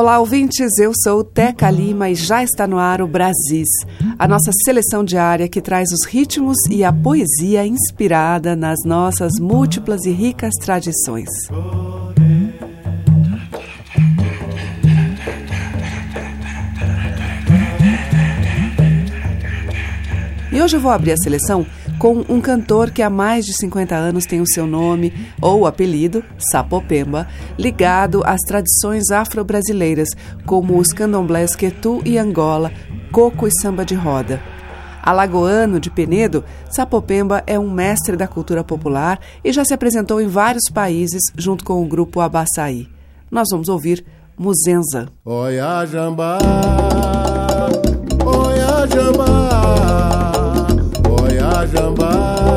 Olá, ouvintes. Eu sou Teca Lima e já está no ar o Brasis, a nossa seleção diária que traz os ritmos e a poesia inspirada nas nossas múltiplas e ricas tradições. E hoje eu vou abrir a seleção com um cantor que há mais de 50 anos tem o seu nome ou apelido, Sapopemba, ligado às tradições afro-brasileiras, como os candomblés Quetu e Angola, coco e samba de roda. Alagoano de Penedo, Sapopemba é um mestre da cultura popular e já se apresentou em vários países junto com o grupo Abaçaí. Nós vamos ouvir Muzenza. Oia jambá, oia jambá, oia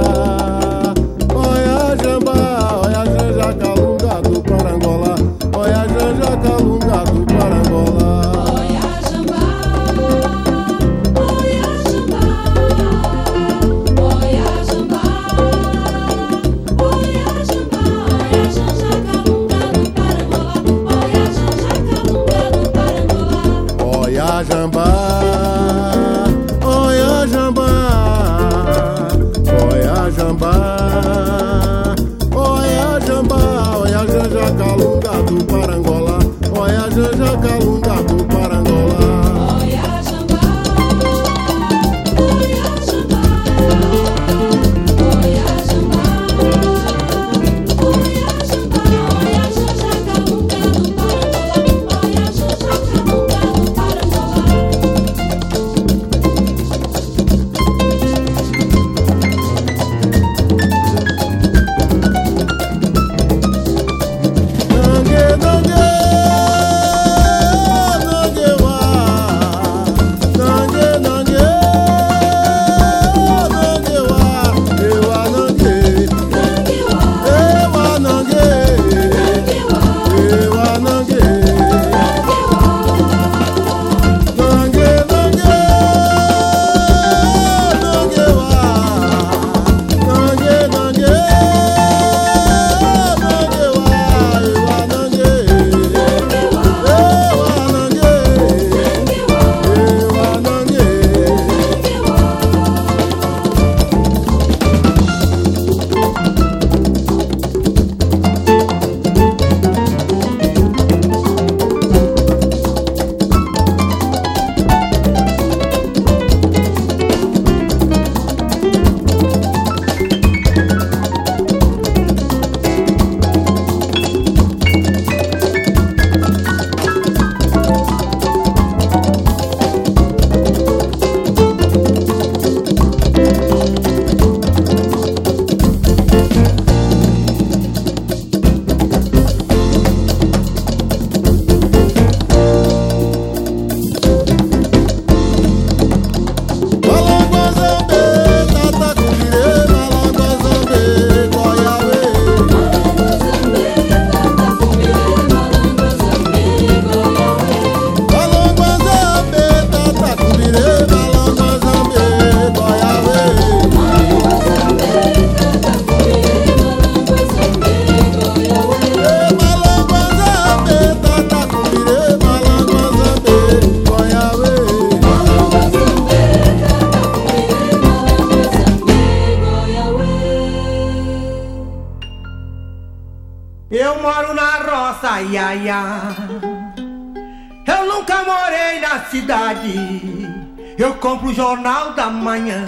Jornal da manhã.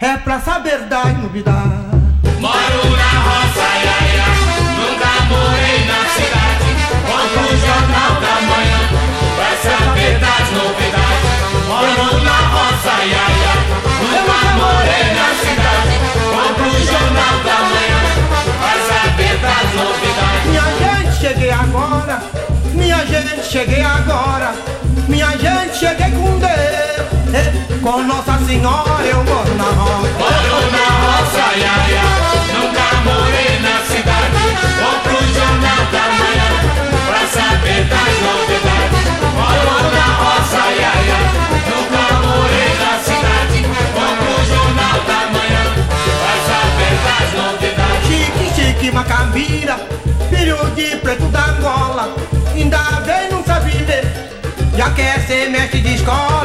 É pra saber das novidades. Moro na roça, ia, ia. Nunca morei na cidade. Compro o jornal da manhã. Vai saber das novidades. Moro na roça, ia, ia. Nunca morei na cidade. Compro o jornal da manhã. Vai saber das novidades. agora. Minha gente, cheguei agora. Minha gente, cheguei com Deus. Com Nossa Senhora eu moro na roça. Moro na roça, ia, ia. Nunca morei na cidade. Vou pro jornal da manhã pra saber das novidades. Moro na roça, ia, ia. Nunca morei na cidade. Vou pro jornal da manhã pra saber das novidades. Chique, chique, macambira. Filho de preto da Angola. Ainda bem não sabe ler. Já quer ser mestre de escola,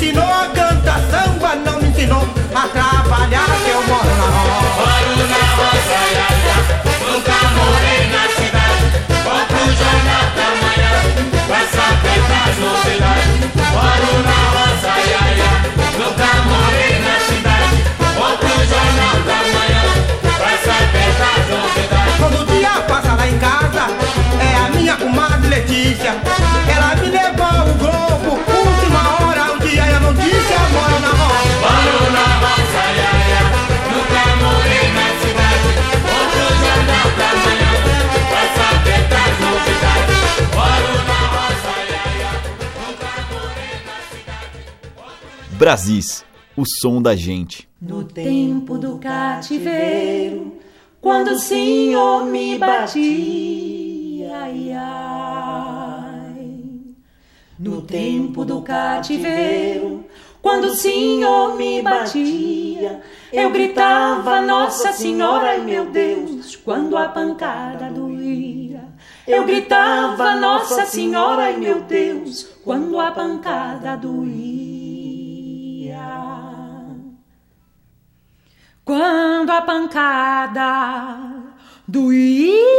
ensinou a cantar samba, não me ensinou a trabalhar, que eu moro na roça. Moro na roça, ia, ia. Nunca morei na cidade. Vou pro jornal da manhã pra saber das novidades. Moro na roça, ia, ia. Nunca morei na cidade. Vou pro jornal da manhã pra saber das novidades. Todo dia passa lá em casa, é a minha comadre Letícia. Ela me levou o globo, a notícia, na roça. Moro na roça. Nunca morei na cidade. Jornal da manhã pra saber das novidades. Moro na roça. Nunca morei na cidade. Brasis, o som da gente. No tempo do cativeiro, quando o Senhor me batia, ai, ai. No tempo do cativeiro, quando o Senhor me batia, eu gritava Nossa Senhora, ai meu Deus, quando a pancada doía. Eu gritava Nossa Senhora, ai meu Deus, quando a pancada doía. Quando a pancada doía.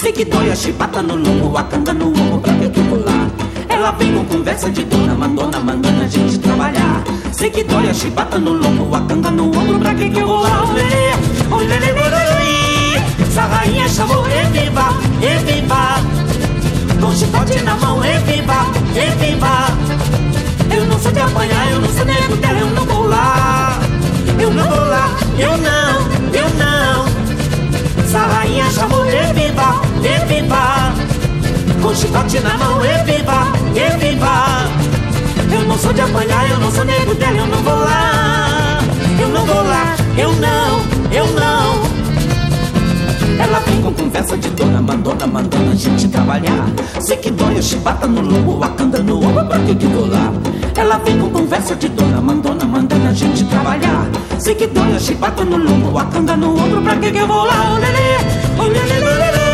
Sei que dói a chibata no lombo, a canga no ombro, pra que vou lá? Ela vem com conversa de dona mandona, mandando a gente trabalhar. Sei que dói a chibata no lombo, a canga no ombro, pra que que eu vou lá? Olê, olê, olê, olê, Essa rainha chamou, eviva, eviva. Com chicote na mão, eviva, eviva. Chicote na mão, eviva, eviva. Eu não sou de apanhar, eu não sou nego dela, eu não vou lá. Eu não vou lá, eu não, eu não. Ela vem com conversa de dona mandona, mandando a gente trabalhar. Sei que dói a chibata no lombo, a canga no ombro, pra que que vou lá? Ela vem com conversa de dona mandona, mandando a gente trabalhar. Sei que dói a chibata no lombo, a canga no ombro, pra que que eu vou lá? Olê, olê, olê, olê, olê.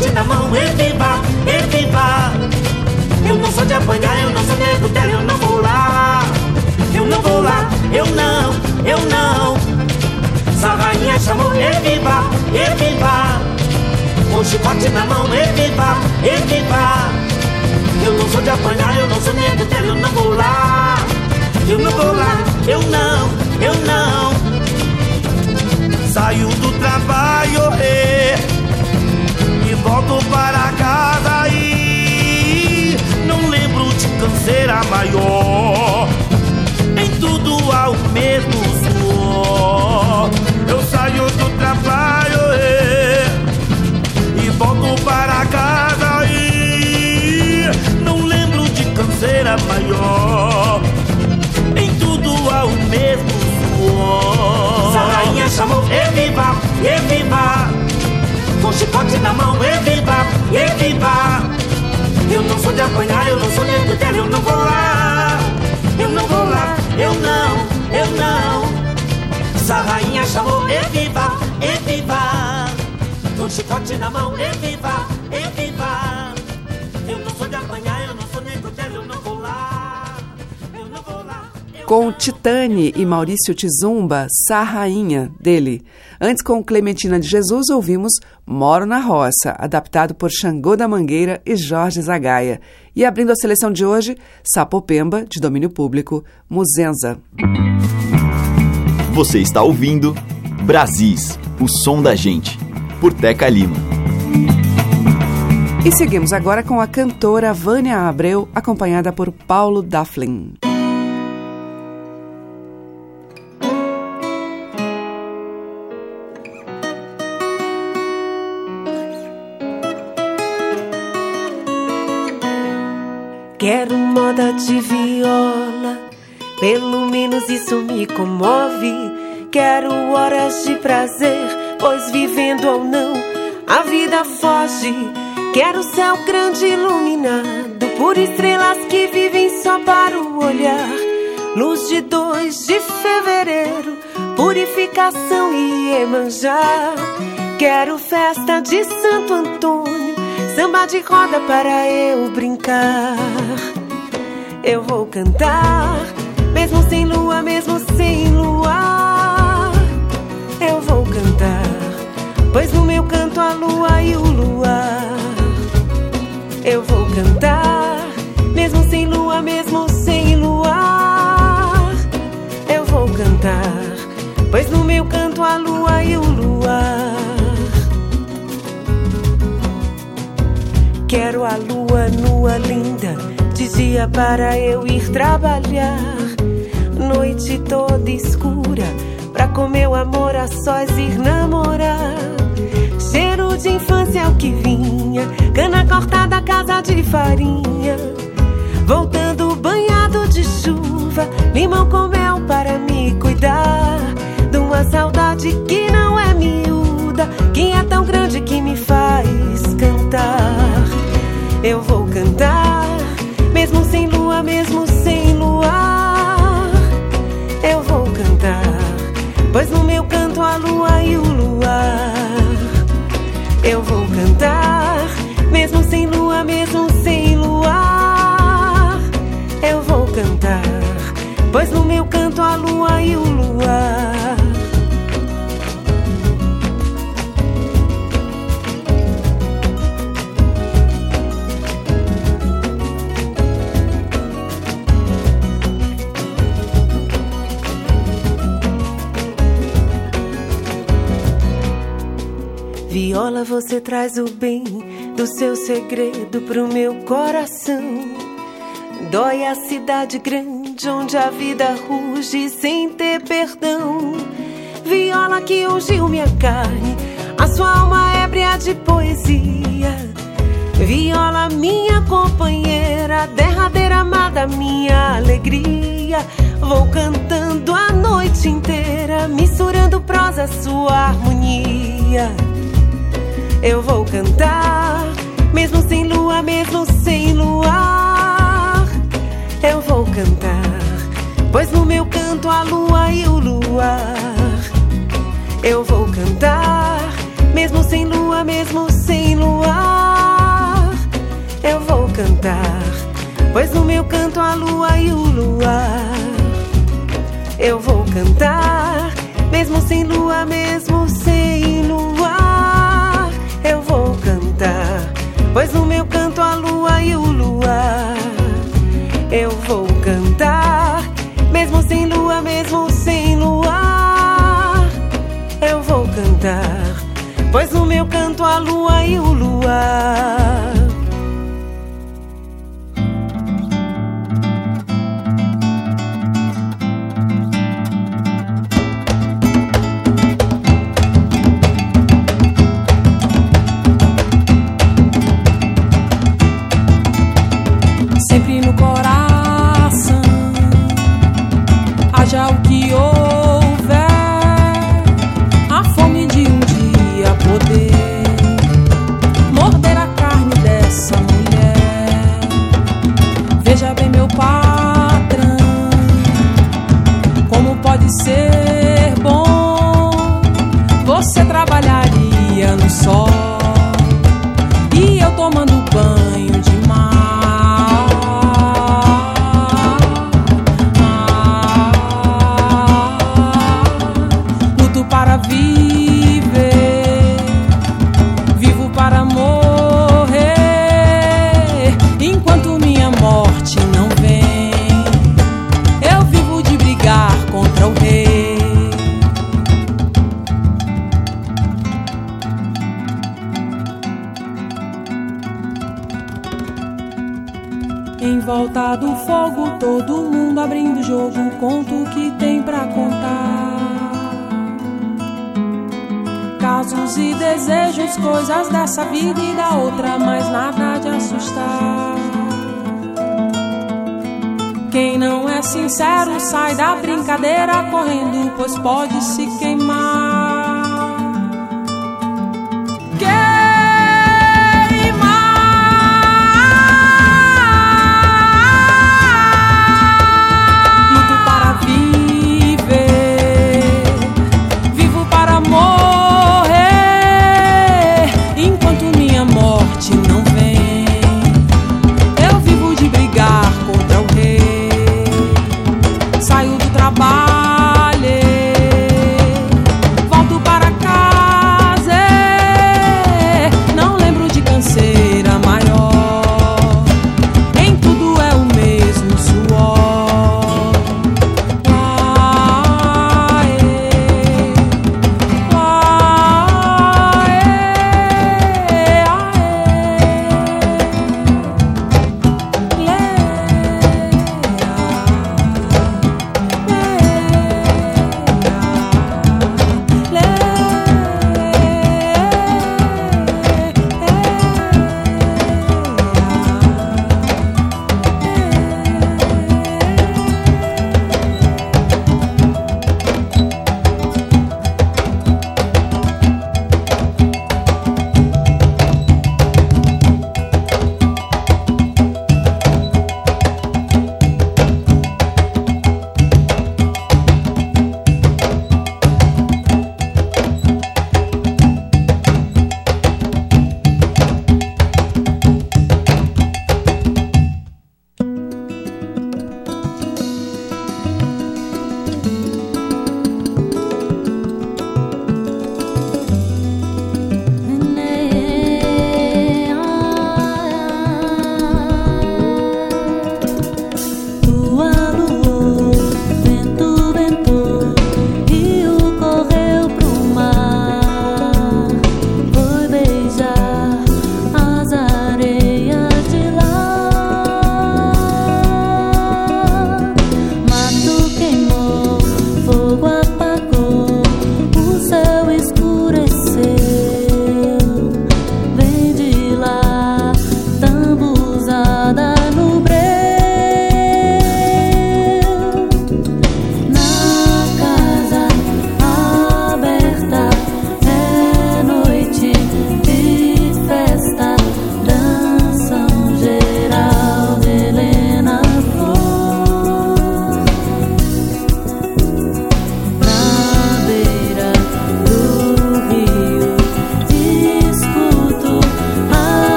Chicote na mão, eviva, eviva. Eu não sou de apanhar, eu não sou nego dela, eu não vou lá. Eu não vou lá, eu não, eu não. Essa rainha chamou, eviva, eviva. Com chicote na mão, eviva, eviva. Eu não sou de apanhar, eu não sou nego dela, eu não vou lá. Eu não vou lá, eu não, eu não. Saio do trabalho e, e volto para casa e não lembro de canseira maior. Em tudo há o mesmo suor. Eu saio do trabalho e, e volto para casa e não lembro de canseira maior. Em tudo há o mesmo suor. Essa rainha chamou, eviva, eviva. Chicote na mão, eviva, eviva. Eu não sou de apanhar, eu não sou nego dela, eu não vou lá. Eu não vou lá, eu não, eu não. Essa rainha chamou, eviva, eviva. Com chicote na mão, eviva, eviva. Eu não sou de apanhar, eu não sou nego dela, eu não vou lá. Eu não vou lá. Com Titane e Maurício Tizumba, Sá Rainha, dele. Antes, com Clementina de Jesus, ouvimos Moro na Roça, adaptado por Xangô da Mangueira e Jorge Zagaia. E abrindo a seleção de hoje, Sapopemba, de domínio público, Muzenza. Você está ouvindo Brasis, o som da gente, por Teca Lima. E seguimos agora com a cantora Vânia Abreu, acompanhada por Paulo Dafflin. Quero moda de viola, pelo menos isso me comove. Quero horas de prazer, pois vivendo ou não, a vida foge. Quero céu grande iluminado por estrelas que vivem só para o olhar. Luz de 2 de fevereiro, purificação e Emanjá. Quero festa de Santo Antônio, samba de roda para eu brincar. Eu vou cantar, mesmo sem lua, mesmo sem luar. Eu vou cantar, pois no meu canto a lua e o luar. Eu vou cantar, mesmo sem lua, mesmo sem luar. Eu vou cantar, pois no meu canto a lua e o luar. Quero a lua nua linda, de dia para eu ir trabalhar. Noite toda escura, pra com meu amor a sós ir namorar. Cheiro de infância é o que vinha, cana cortada, casa de farinha. Voltando banhado de chuva, limão com mel para me cuidar. De uma saudade que não é miúda, que é tão grande que me faz cantar. Eu vou cantar, mesmo sem lua, mesmo sem luar. Eu vou cantar, pois no meu canto a lua e o luar. Eu vou cantar, mesmo sem lua, mesmo sem luar. Eu vou cantar, pois no meu canto a lua e o luar. Viola, você traz o bem do seu segredo pro meu coração. Dói a cidade grande onde a vida ruge sem ter perdão. Viola que ungiu minha carne, a sua alma ébria de poesia. Viola, minha companheira, derradeira amada, minha alegria. Vou cantando a noite inteira, misturando prosa, sua harmonia. Eu vou cantar, mesmo sem lua, mesmo sem luar. Eu vou cantar, pois no meu canto a lua e o luar. Eu vou cantar, mesmo sem lua, mesmo sem luar, eu vou cantar, pois no meu canto a lua e o luar. Eu vou cantar, mesmo sem lua, mesmo sem luar. Cantar, pois no meu canto a lua e o luar. Eu vou cantar, mesmo sem lua, mesmo sem luar. Eu vou cantar, pois no meu canto a lua e o luar.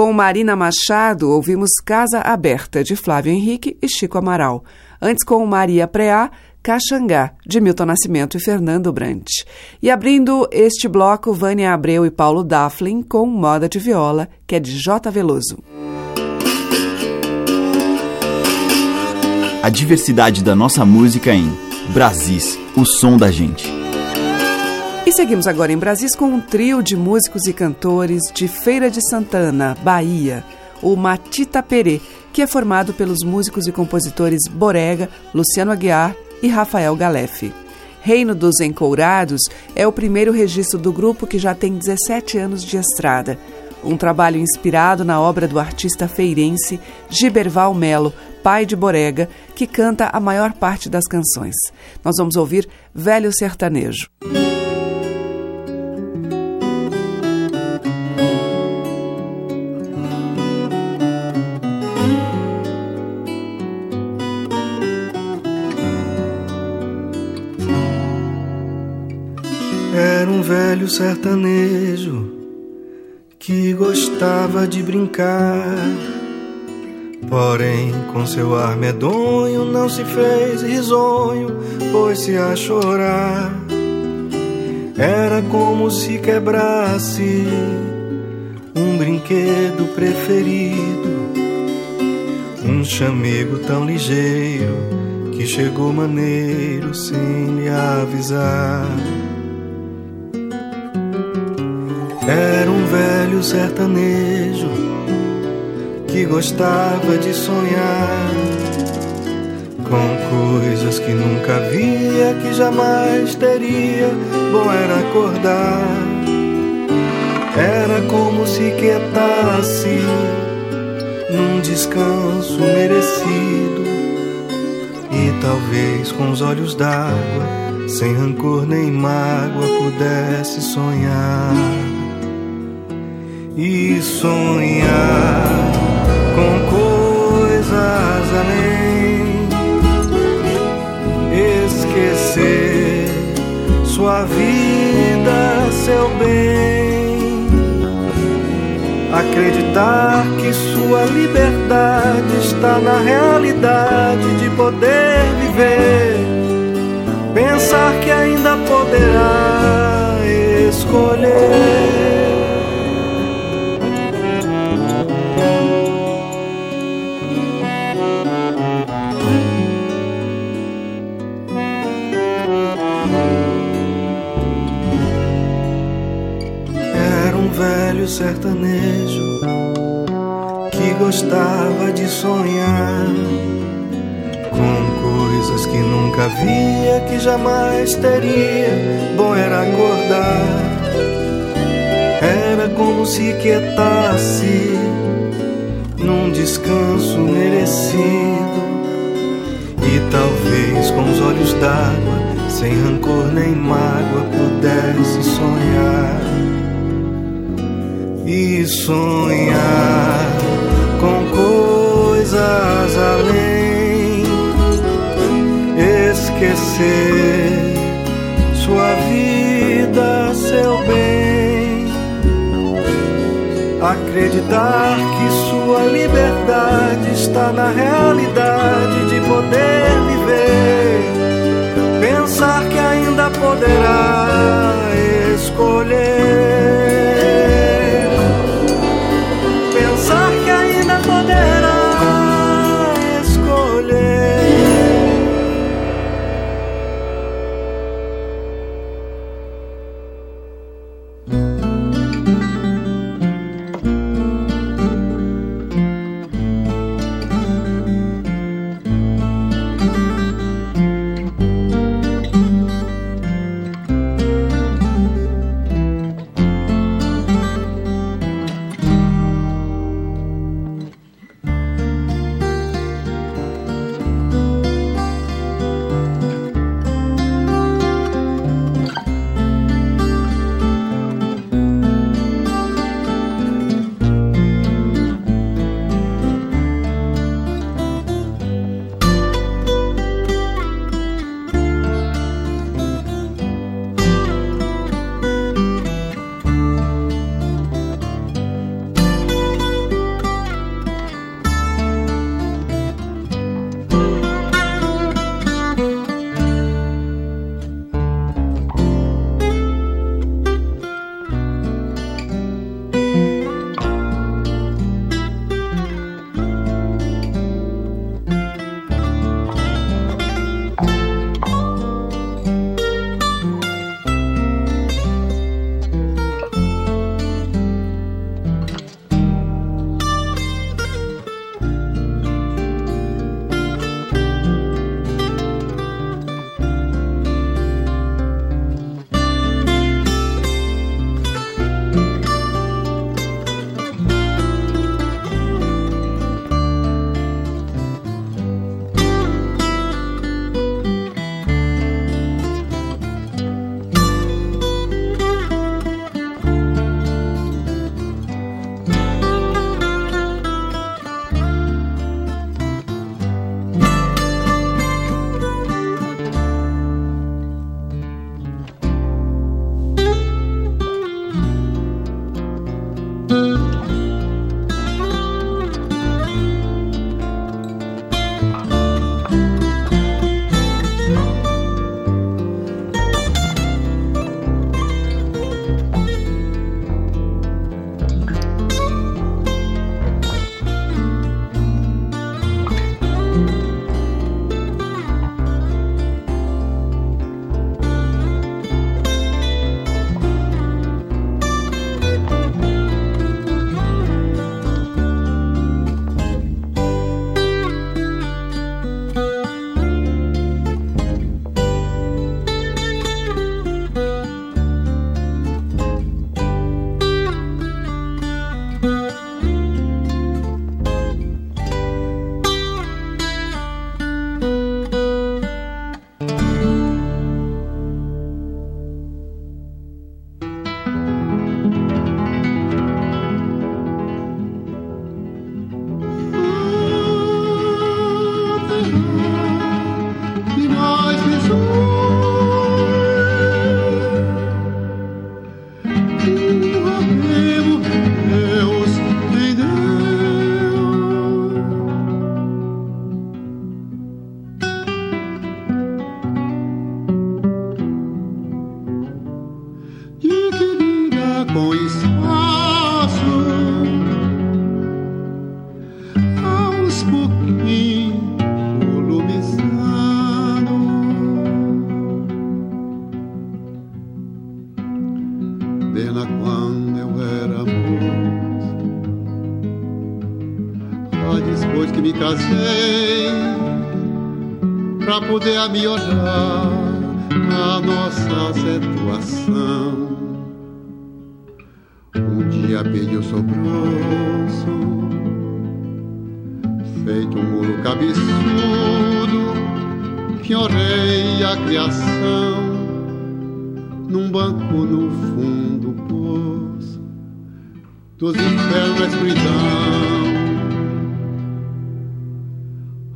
Com Marina Machado, ouvimos Casa Aberta, de Flávio Henrique e Chico Amaral. Antes, com Maria Preá, Caxangá, de Milton Nascimento e Fernando Brant. E abrindo este bloco, Vânia Abreu e Paulo Dafflin com Moda de Viola, que é de J. Veloso. A diversidade da nossa música em Brasis, o som da gente. E seguimos agora em Brasis com um trio de músicos e cantores de Feira de Santana, Bahia, o Matita Perê, que é formado pelos músicos e compositores Borega, Luciano Aguiar e Rafael Galef. Reino dos Encourados é o primeiro registro do grupo que já tem 17 anos de estrada. Um trabalho inspirado na obra do artista feirense Giberval Melo, pai de Borega, que canta a maior parte das canções. Nós vamos ouvir Velho Sertanejo. Velho sertanejo que gostava de brincar. Porém, com seu ar medonho, não se fez risonho, pôs-se a chorar. Era como se quebrasse um brinquedo preferido, um chamego tão ligeiro que chegou maneiro sem lhe avisar. Era um velho sertanejo que gostava de sonhar com coisas que nunca via, que jamais teria. Bom era acordar, era como se quietasse num descanso merecido. E talvez com os olhos d'água, sem rancor nem mágoa, pudesse sonhar e sonhar com coisas além, esquecer sua vida, seu bem, acreditar que sua liberdade está na realidade de poder viver, pensar que ainda poderá escolher sertanejo que gostava de sonhar com coisas que nunca via, que jamais teria. Bom era acordar, era como se quietasse num descanso merecido e talvez com os olhos d'água sem rancor nem mágoa pudesse sonhar e sonhar com coisas além, esquecer sua vida, seu bem, acreditar que sua liberdade está na realidade de poder viver. Pensar que ainda poderá escolher.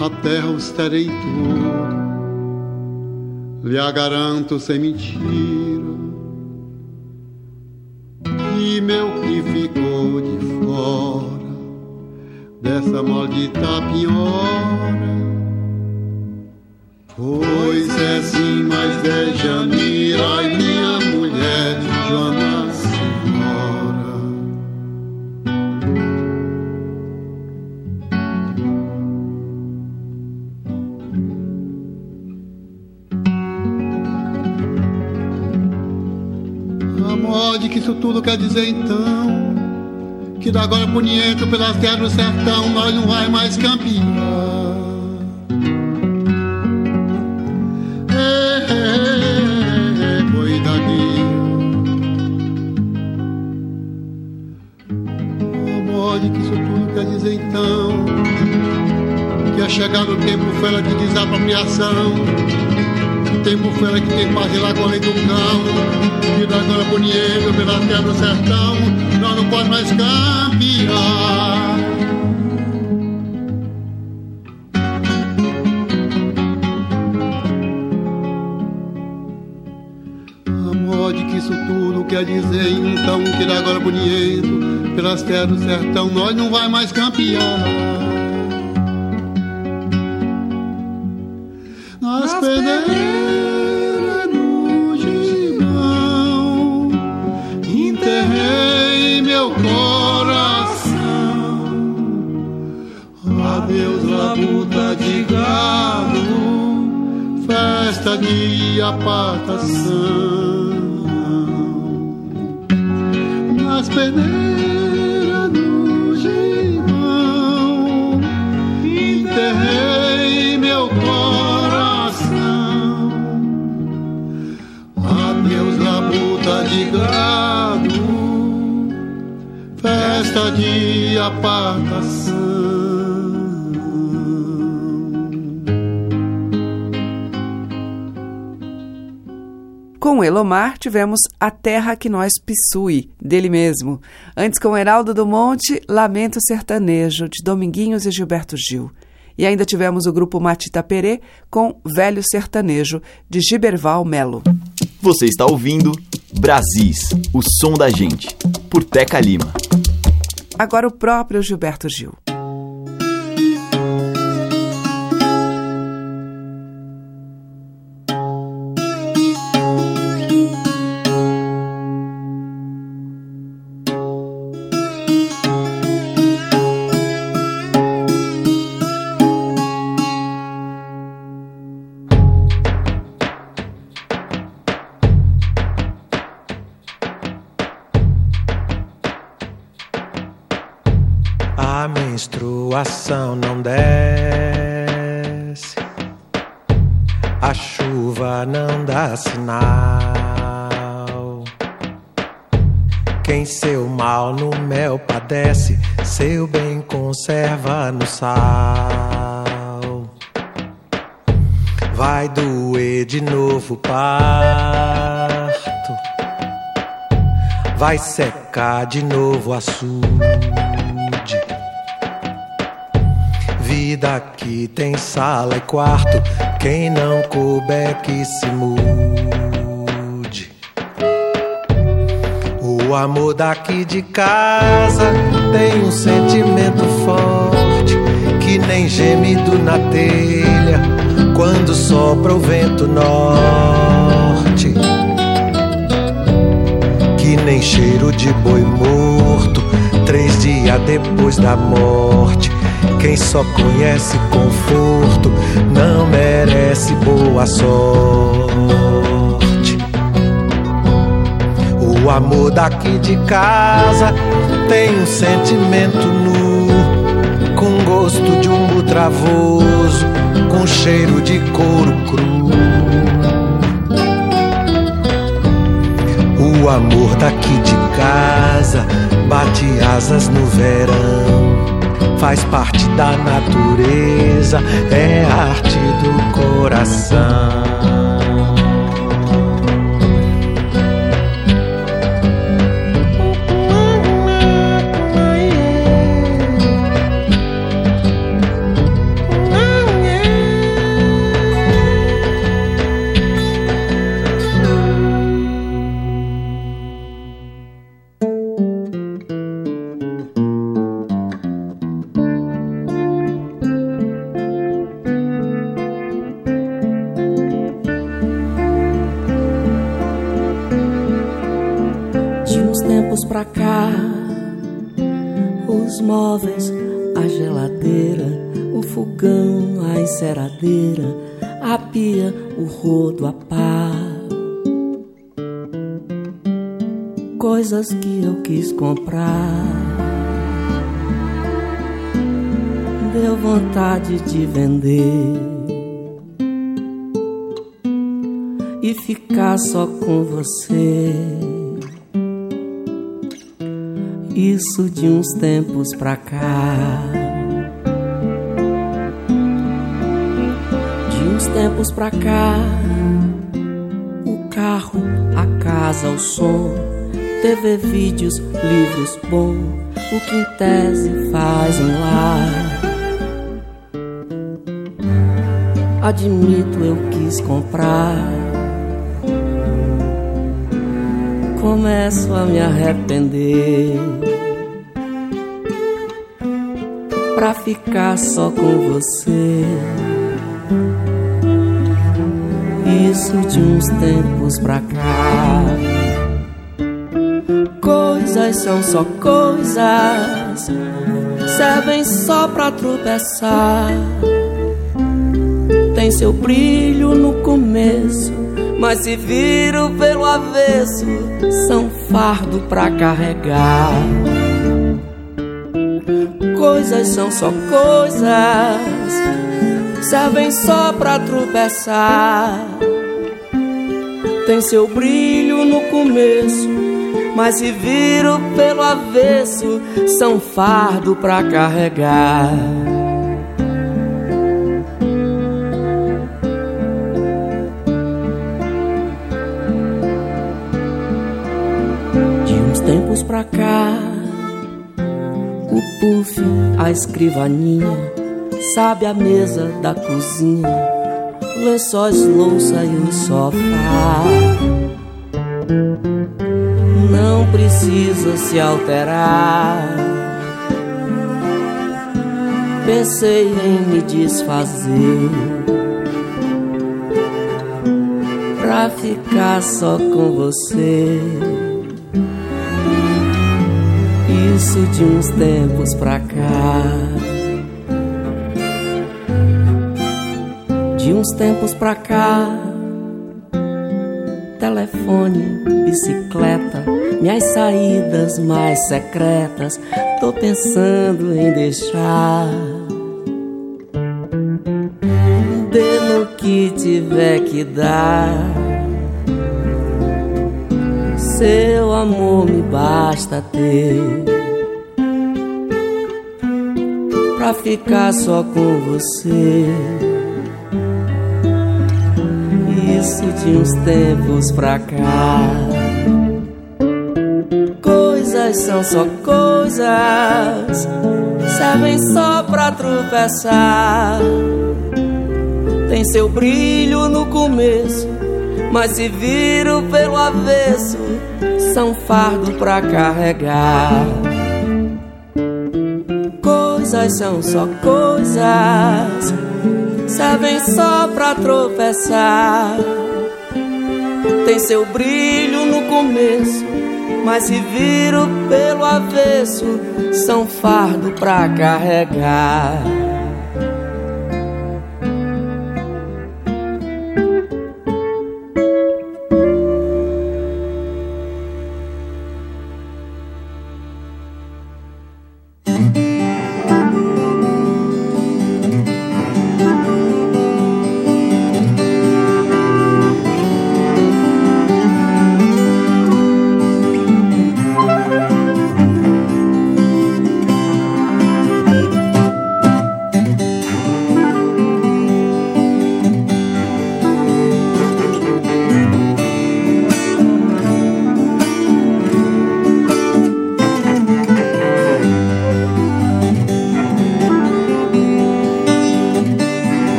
A terra os terei tudo, lhe garanto sem mentira. E meu que ficou de fora dessa maldita piora. Pois é sim, mas é Janira minha mulher Joana que isso tudo quer dizer então Que da agora por Niento pelas terras do sertão Nós não vai mais campear É, boi da guia. Amor, que isso tudo quer dizer então que é chegado o tempo fera de desapropriação. O tempo fera que tem paz lá com a lei do cão. E da agora bonito pela terra do sertão, nós não pode mais campear. Amor, de que isso tudo quer dizer então que da agora bonito pelas terras do sertão nós não vai mais campear. Adeus, labuta de gado, festa de apartação. Nas pedreiras do gibão enterrei meu coração. Adeus, labuta de gado, festa de apartação. Com Elomar tivemos A Terra que Nós Pissui, dele mesmo. Antes com Heraldo do Monte, Lamento Sertanejo, de Dominguinhos e Gilberto Gil. E ainda tivemos o grupo Matita Perê com Velho Sertanejo, de Giberval Melo. Você está ouvindo Brasis, o som da gente, por Teca Lima. Agora o próprio Gilberto Gil. Vai doer de novo parto, vai secar de novo açude. Vida que tem sala e quarto, quem não couber que se mude. O amor daqui de casa tem um sentimento forte que nem gemido na telha quando sopra o vento norte. Que nem cheiro de boi morto três dias depois da morte. Quem só conhece conforto não merece boa sorte. O amor daqui de casa tem um sentimento nu, com gosto de um travoso com cheiro de couro cru. O amor daqui de casa bate asas no verão, faz parte da natureza, é arte do coração. A pia, o rodo, a pá. Coisas que eu quis comprar. Deu vontade de vender e ficar só com você. Isso de uns tempos pra cá. tempos pra cá. O carro, a casa, o som, TV, vídeos, livros bom, o que em tese faz um lar. Admito, eu quis comprar. Começo a me arrepender. Pra ficar só com você isso de uns tempos pra cá. Coisas são só coisas, servem só pra tropeçar. Tem seu brilho no começo, mas se viram pelo avesso, são fardo pra carregar. Coisas são só coisas, servem só pra tropeçar tem seu brilho no começo, mas se viram pelo avesso, são fardo pra carregar. De uns tempos pra cá, o puff, a escrivaninha, sabe a mesa da cozinha lençóis, louça e o sofá. Não precisa se alterar. Pensei em me desfazer pra ficar só com você. Isso de uns tempos pra cá. De uns tempos pra cá, telefone, bicicleta, minhas saídas mais secretas, tô pensando em deixar. Dê no que tiver que dar. Seu amor me basta ter pra ficar só com você isso de uns tempos pra cá. Coisas são só coisas, servem só pra tropeçar. Tem seu brilho no começo, mas se viram pelo avesso, são fardo pra carregar. Coisas são só coisas servem só pra tropeçar. Tem seu brilho no começo, mas se viram pelo avesso, são fardo pra carregar.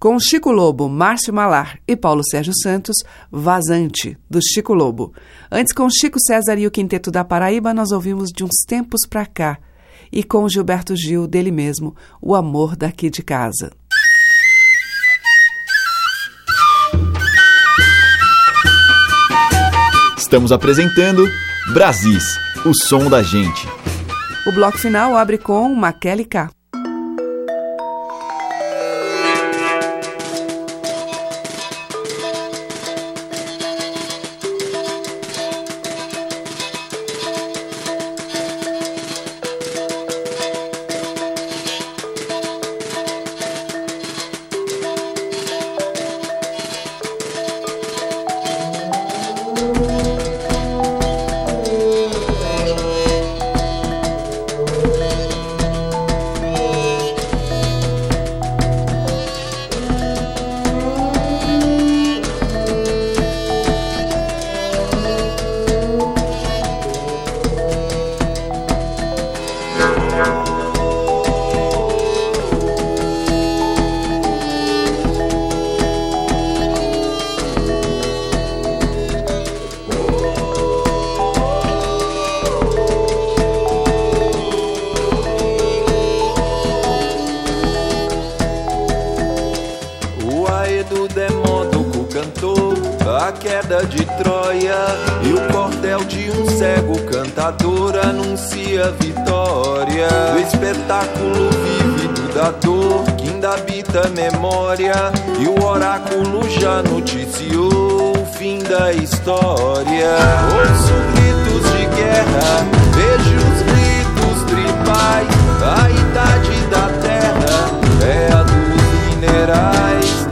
Com Chico Lobo, Márcio Malar e Paulo Sérgio Santos, Vazante, do Chico Lobo. Antes, com Chico César e o Quinteto da Paraíba, nós ouvimos De Uns Tempos Pra Cá. E com Gilberto Gil, dele mesmo, O Amor Daqui de Casa. Estamos apresentando Brasis, o som da gente. O bloco final abre com Maquele K. queda de Troia e o cordel de um cego cantador anuncia vitória. O espetáculo vívido da dor que ainda habita memória e o oráculo já noticiou o fim da história. Ouço gritos de guerra, vejo os gritos tribais, a idade da terra é a dos minerais.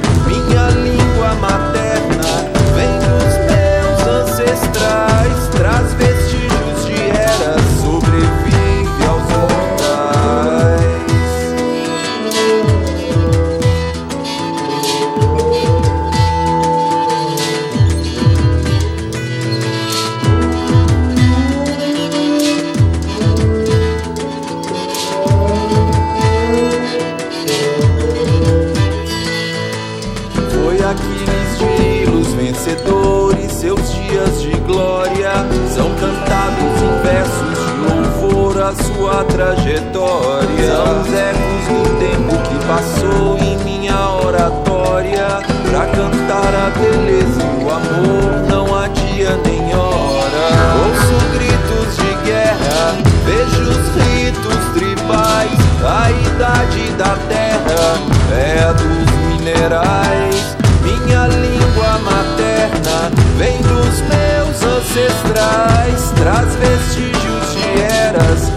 sua trajetória. São ecos do tempo que passou em minha oratória. Pra cantar a beleza e o amor, não há dia nem hora. Ouço gritos de guerra, vejo os ritos tribais. A idade da terra é a dos minerais. Minha língua materna vem dos meus ancestrais, traz vestígios de eras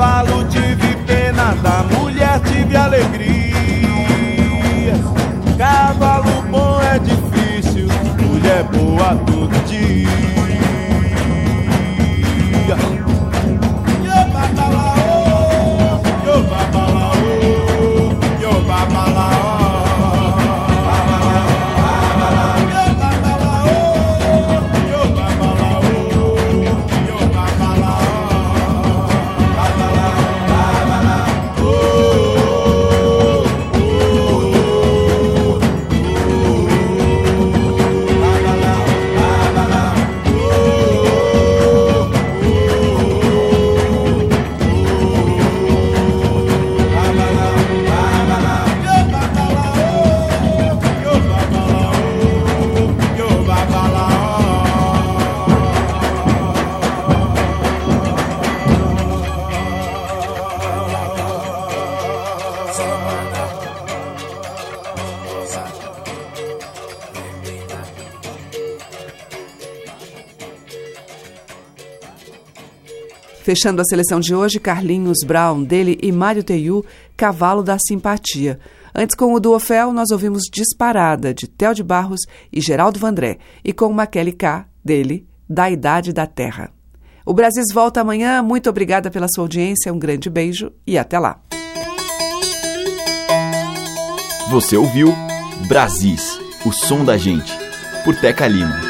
cavalo tive pena, da mulher tive alegria. Cavalo bom é difícil, mulher boa todo dia. Fechando a seleção de hoje, Carlinhos Brown, dele e Mário Teiu, Cavalo da Simpatia. Antes, com o Duofel, nós ouvimos Disparada, de Theo de Barros e Geraldo Vandré, e com Maquele K, dele, Da Idade da Terra. O Brasis volta amanhã. Muito obrigada pela sua audiência, um grande beijo e até lá. Você ouviu Brasis, o som da gente, por Teca Lima.